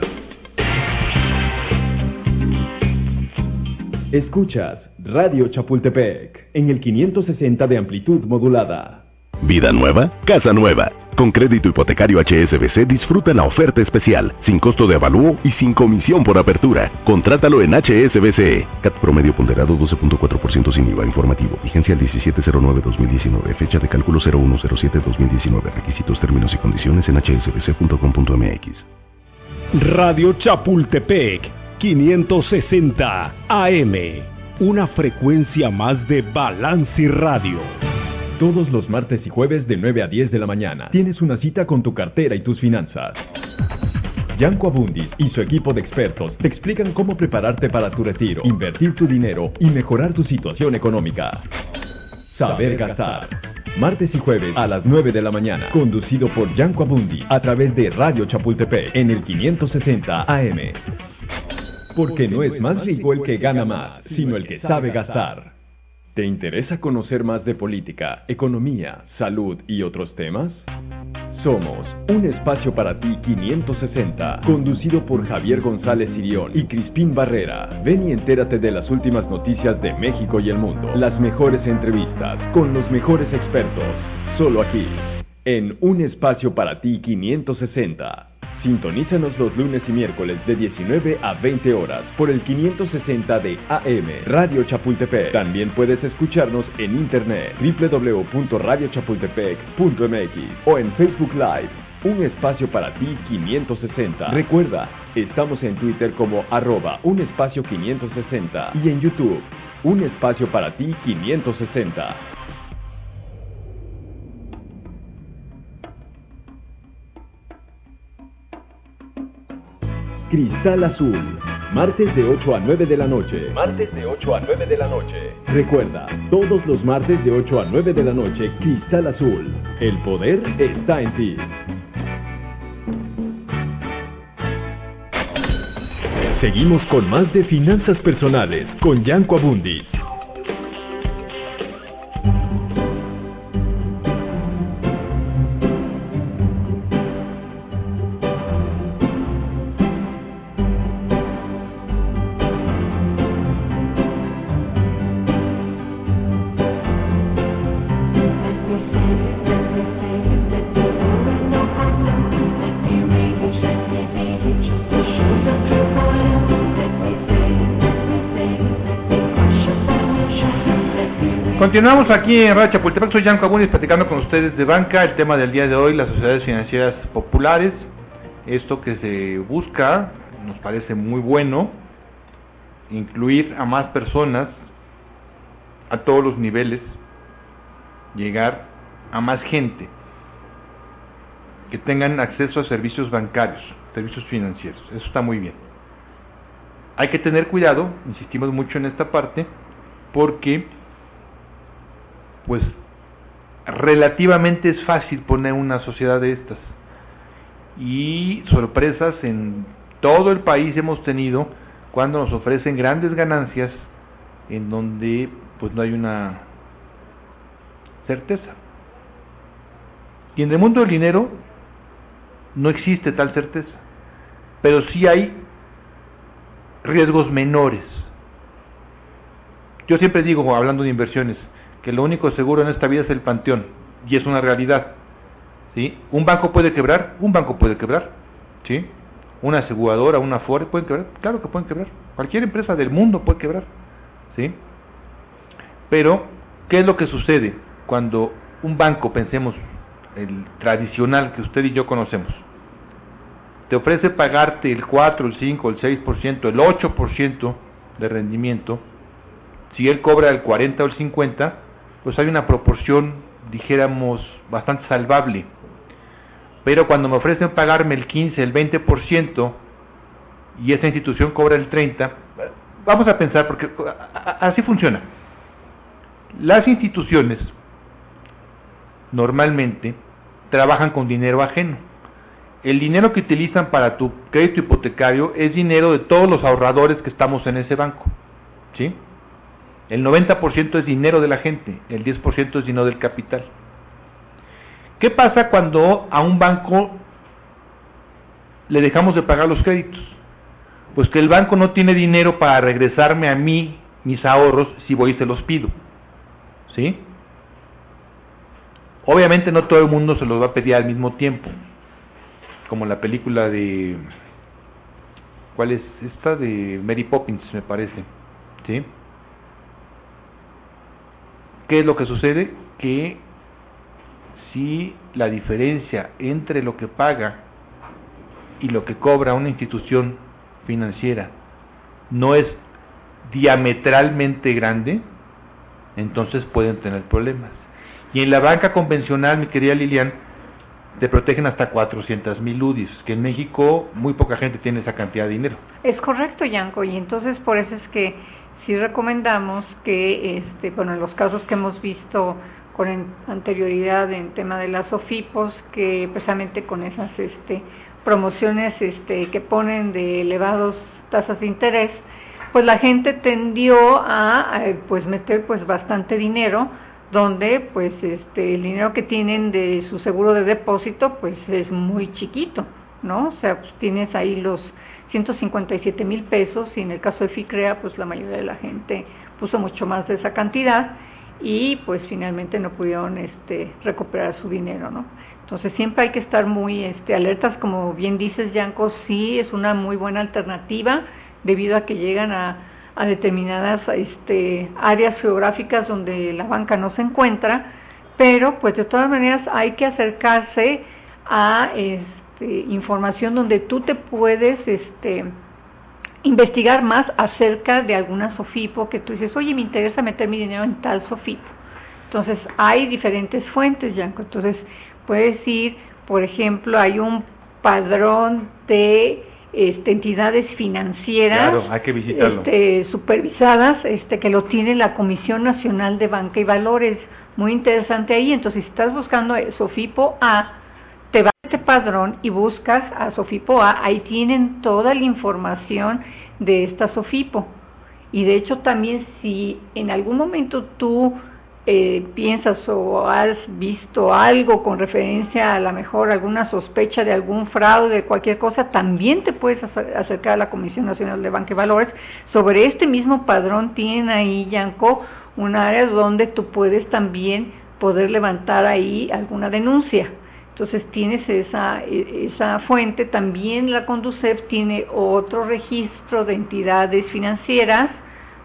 Escuchas Radio Chapultepec en el 560 de amplitud modulada. Vida nueva, casa nueva. Con crédito hipotecario HSBC disfruta la oferta especial, sin costo de avalúo y sin comisión por apertura. Contrátalo en HSBC. CAT promedio ponderado 12.4% sin IVA informativo. Vigencia el 1709-2019. Fecha de cálculo 0107-2019. Requisitos, términos y condiciones en hsbc.com.mx. Radio Chapultepec, 560 AM. Una frecuencia más de Balance Radio. Todos los martes y jueves de 9 a 10 de la mañana tienes una cita con tu cartera y tus finanzas. Yanko Abundis y su equipo de expertos te explican cómo prepararte para tu retiro, invertir tu dinero y mejorar tu situación económica. Saber gastar. Martes y jueves a las 9 de la mañana, conducido por Yanko Abundis a través de Radio Chapultepec en el 560 AM. Porque no es más rico el que gana más, sino el que sabe gastar. ¿Te interesa conocer más de política, economía, salud y otros temas? Somos un espacio para ti 560, conducido por Javier González Sirión y Crispín Barrera. Ven y entérate de las últimas noticias de México y el mundo, las mejores entrevistas, con los mejores expertos, solo aquí, en un espacio para ti 560. Sintonízanos los lunes y miércoles de 19 a 20 horas por el 560 de AM Radio Chapultepec. También puedes escucharnos en internet www.radiochapultepec.mx o en Facebook Live. Un espacio para ti 560. Recuerda, estamos en Twitter como arroba un espacio 560 y en YouTube, un espacio para ti 560. Cristal Azul. Martes de 8 a 9 de la noche. Martes de 8 a 9 de la noche. Recuerda, todos los martes de 8 a 9 de la noche, Cristal Azul. El poder está en ti. Seguimos con más de finanzas personales con Yanko Abundis. Continuamos aquí en Radio Chapultepec, soy Yanko Abunis platicando con ustedes de banca, el tema del día de hoy, las sociedades financieras populares, esto que se busca, nos parece muy bueno, incluir a más personas a todos los niveles, llegar a más gente que tengan acceso a servicios bancarios, servicios financieros, eso está muy bien. Hay que tener cuidado, insistimos mucho en esta parte, porque pues relativamente es fácil poner una sociedad de estas. Y sorpresas en todo el país hemos tenido cuando nos ofrecen grandes ganancias en donde pues no hay una certeza. Y en el mundo del dinero no existe tal certeza, pero sí hay riesgos menores. Yo siempre digo, hablando de inversiones, que lo único seguro en esta vida es el panteón, y es una realidad. ¿sí? Un banco puede quebrar, un banco puede quebrar, ¿sí? Una aseguradora, una Ford pueden quebrar, claro que pueden quebrar. Cualquier empresa del mundo puede quebrar, ¿sí? Pero, ¿qué es lo que sucede cuando un banco, pensemos, el tradicional que usted y yo conocemos, te ofrece pagarte el 4, el 5, el 6%, el 8% de rendimiento, si él cobra el 40 o el 50, pues hay una proporción, dijéramos, bastante salvable. Pero cuando me ofrecen pagarme el 15, el 20% y esa institución cobra el 30, vamos a pensar, porque así funciona. Las instituciones normalmente trabajan con dinero ajeno. El dinero que utilizan para tu crédito hipotecario es dinero de todos los ahorradores que estamos en ese banco. ¿Sí? El 90% es dinero de la gente, el 10% es dinero del capital. ¿Qué pasa cuando a un banco le dejamos de pagar los créditos? Pues que el banco no tiene dinero para regresarme a mí mis ahorros si voy y se los pido. ¿Sí? Obviamente no todo el mundo se los va a pedir al mismo tiempo, como la película de ¿cuál es esta de Mary Poppins me parece, ¿sí? ¿Qué es lo que sucede? Que si la diferencia entre lo que paga y lo que cobra una institución financiera no es diametralmente grande, entonces pueden tener problemas. Y en la banca convencional, mi querida Lilian, te protegen hasta 400 mil UDIs, que en México muy poca gente tiene esa cantidad de dinero. Es correcto, Yanko, y entonces por eso es que sí recomendamos que, este, bueno, en los casos que hemos visto con anterioridad en tema de las OFIPOS, que precisamente con esas este, promociones este, que ponen de elevados tasas de interés, pues la gente tendió a, pues meter pues bastante dinero donde pues este el dinero que tienen de su seguro de depósito pues es muy chiquito, ¿no? O sea, pues tienes ahí los 157 mil pesos y en el caso de FICREA pues la mayoría de la gente puso mucho más de esa cantidad y pues finalmente no pudieron este recuperar su dinero, ¿no? Entonces siempre hay que estar muy este alertas, como bien dices, Yanko, sí es una muy buena alternativa debido a que llegan a a determinadas este, áreas geográficas donde la banca no se encuentra, pero pues de todas maneras hay que acercarse a este, información donde tú te puedes este, investigar más acerca de alguna SOFIPO que tú dices, oye, me interesa meter mi dinero en tal SOFIPO. Entonces hay diferentes fuentes, Yanko. Entonces puedes ir, por ejemplo, hay un padrón de este, entidades financieras este, supervisadas este, que lo tiene la Comisión Nacional de Banca y Valores. Muy interesante ahí. Entonces, si estás buscando Sofipo A, te vas a padrón y buscas a Sofipo A. Ahí tienen toda la información de esta Sofipo. Y de hecho, también si en algún momento tú eh, piensas o has visto algo con referencia a la mejor alguna sospecha de algún fraude, de cualquier cosa, también te puedes acercar a la Comisión Nacional de Banca y Valores. Sobre este mismo padrón tienen ahí, Yanko, un área donde tú puedes también poder levantar ahí alguna denuncia. Entonces tienes esa, e, esa fuente, también la Conducef tiene otro registro de entidades financieras,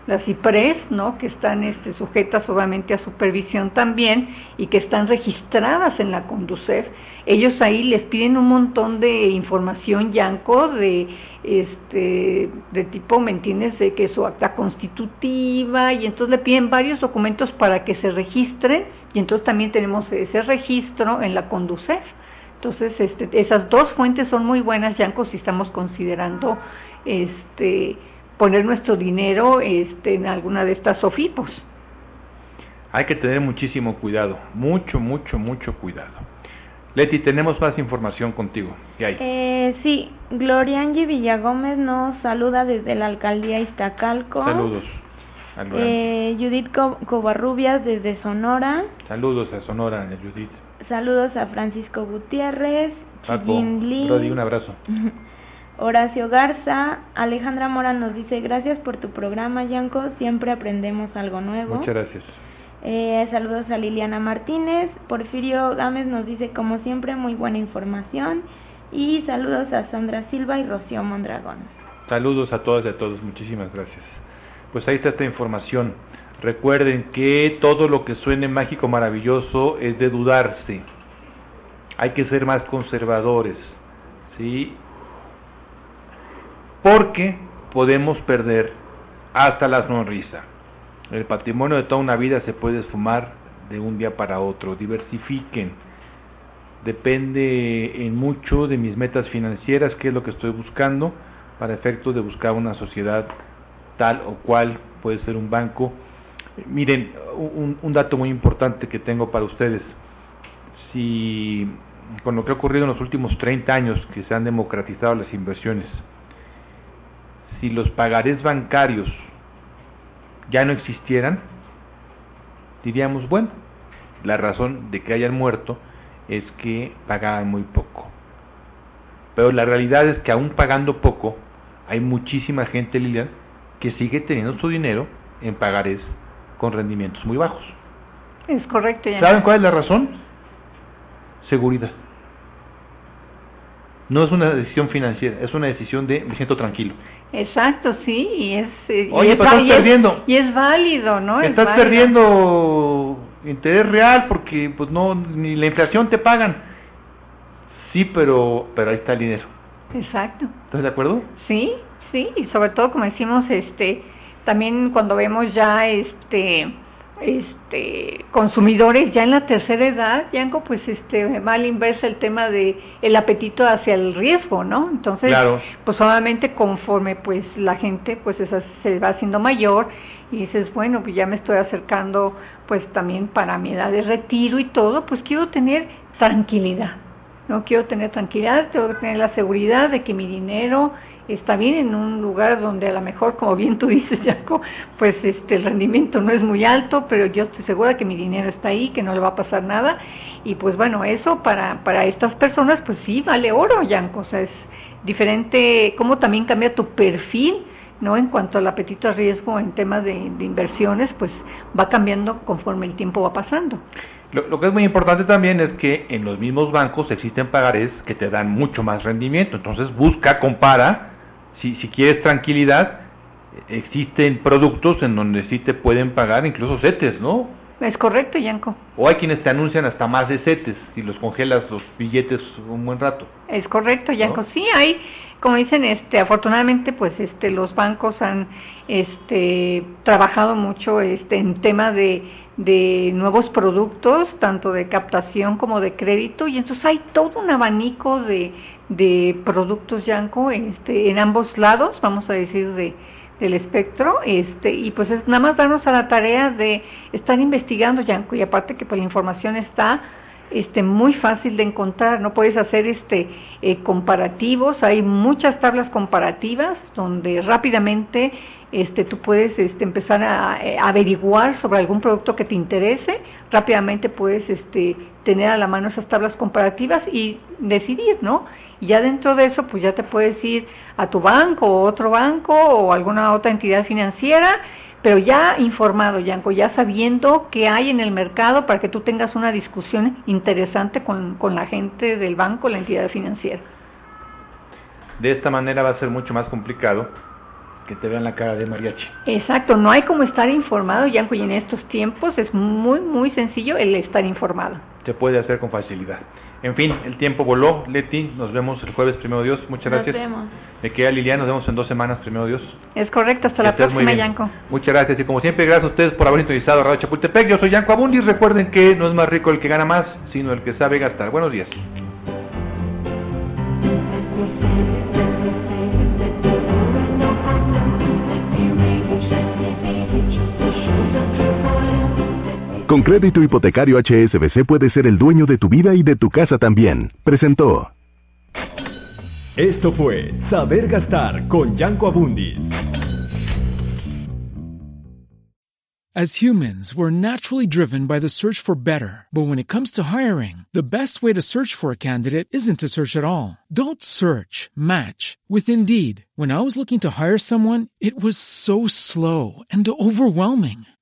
las CIPRES, ¿no? que están este, sujetas obviamente a supervisión también y que están registradas en la Conducef, ellos ahí les piden un montón de información, Yanco, de este de tipo, ¿me entiendes?, de que su acta constitutiva y entonces le piden varios documentos para que se registren y entonces también tenemos ese registro en la Conducef. Entonces, este, esas dos fuentes son muy buenas, Yanco, si estamos considerando este poner nuestro dinero este, en alguna de estas SOFIPOS. Hay que tener muchísimo cuidado, mucho, mucho, mucho cuidado. Leti, tenemos más información contigo. ¿Qué hay? Eh, sí, Gloriangi Villagómez nos saluda desde la alcaldía Iztacalco. Saludos. Eh, Judith Covarrubias desde Sonora. Saludos a Sonora, Judith. Saludos a Francisco Gutiérrez. Lee. un abrazo. (laughs) Horacio Garza, Alejandra Mora nos dice, gracias por tu programa, Yanko, siempre aprendemos algo nuevo. Muchas gracias. Eh, saludos a Liliana Martínez, Porfirio Gámez nos dice, como siempre, muy buena información. Y saludos a Sandra Silva y Rocío Mondragón. Saludos a todas y a todos, muchísimas gracias. Pues ahí está esta información. Recuerden que todo lo que suene mágico, maravilloso, es de dudarse. Hay que ser más conservadores. ¿sí? porque podemos perder hasta la sonrisa. El patrimonio de toda una vida se puede esfumar de un día para otro. Diversifiquen. Depende en mucho de mis metas financieras, qué es lo que estoy buscando, para efecto de buscar una sociedad tal o cual, puede ser un banco. Miren, un, un dato muy importante que tengo para ustedes. Si con lo que ha ocurrido en los últimos 30 años que se han democratizado las inversiones, si los pagarés bancarios ya no existieran, diríamos, bueno, la razón de que hayan muerto es que pagaban muy poco. Pero la realidad es que aún pagando poco, hay muchísima gente, Lilian, que sigue teniendo su dinero en pagarés con rendimientos muy bajos. Es correcto. ¿Saben cuál es la razón? seguridad. No es una decisión financiera, es una decisión de me siento tranquilo. Exacto, sí, y es eh, Oye, y es, pero estás y es- perdiendo. y es válido, ¿no? Es Estás válido. perdiendo interés real porque pues no ni la inflación te pagan. Sí, pero pero ahí está el dinero. Exacto. ¿Estás de acuerdo? Sí, sí, y sobre todo como decimos, este, también cuando vemos ya, este, este, consumidores ya en la tercera edad, Yanko, pues, este, mal inversa el tema de el apetito hacia el riesgo, ¿no? Entonces, Claro. pues obviamente conforme, pues, la gente, pues, esa- se va haciendo mayor y dices, bueno, pues ya me estoy acercando, pues, también para mi edad de retiro y todo, pues quiero tener tranquilidad, no quiero tener tranquilidad, tengo que tener la seguridad de que mi dinero está bien en un lugar donde a lo mejor, como bien tú dices, (laughs) Jaco, pues este el rendimiento no es muy alto, pero yo estoy segura que mi dinero está ahí, que no le va a pasar nada y pues bueno, eso para para estas personas pues sí vale oro, Yanko, o sea, es diferente cómo también cambia tu perfil, ¿no? En cuanto al apetito a riesgo en temas de, de inversiones, pues va cambiando conforme el tiempo va pasando. Lo, lo que es muy importante también es que en los mismos bancos existen pagarés que te dan mucho más rendimiento. Entonces busca, compara. Si, si quieres tranquilidad, existen productos en donde sí te pueden pagar incluso CETES, ¿no? Es correcto, Yanko. O hay quienes te anuncian hasta más de CETES si los congelas los billetes un buen rato. Es correcto, Yanko. ¿No? Sí, hay, como dicen, este, afortunadamente, pues, este, los bancos han, este, trabajado mucho, este, en tema de, de nuevos productos, tanto de captación como de crédito, y entonces hay todo un abanico de, de productos, Yanko, este, en ambos lados, vamos a decir, de, del espectro, este, y pues es nada más darnos a la tarea de estar investigando, Yanko, y aparte que pues la información está este muy fácil de encontrar no puedes hacer este eh, comparativos hay muchas tablas comparativas donde rápidamente este tú puedes este empezar a, eh, averiguar sobre algún producto que te interese rápidamente puedes este tener a la mano esas tablas comparativas y decidir no y ya dentro de eso pues ya te puedes ir a tu banco o otro banco o alguna otra entidad financiera pero ya informado, Yanko, ya sabiendo qué hay en el mercado para que tú tengas una discusión interesante con, con la gente del banco, la entidad financiera. De esta manera va a ser mucho más complicado que te vean la cara de mariachi. Exacto, no hay como estar informado, Yanko, y en estos tiempos es muy, muy sencillo el estar informado. Se puede hacer con facilidad. En fin, el tiempo voló. Leti, nos vemos el jueves, primero Dios. Muchas Nos gracias. vemos. Me queda Liliana, nos vemos en dos semanas, primero Dios. Es correcto, hasta Que la próxima. Yanko. Muchas gracias y como siempre, gracias a ustedes por haber sintonizado Radio Chapultepec. Yo soy Yanko Abundis. Recuerden que no es más rico el que gana más, sino el que sabe gastar. Buenos días. Con crédito hipotecario HSBC puedes ser el dueño de tu vida y de tu casa también. Presentó. Esto fue Saber Gastar con Yanko Abundis. As humans, we're naturally driven by the search for better. But when it comes to hiring, the best way to search for a candidate isn't to search at all. Don't search, match with Indeed. When I was looking to hire someone, it was so slow and overwhelming.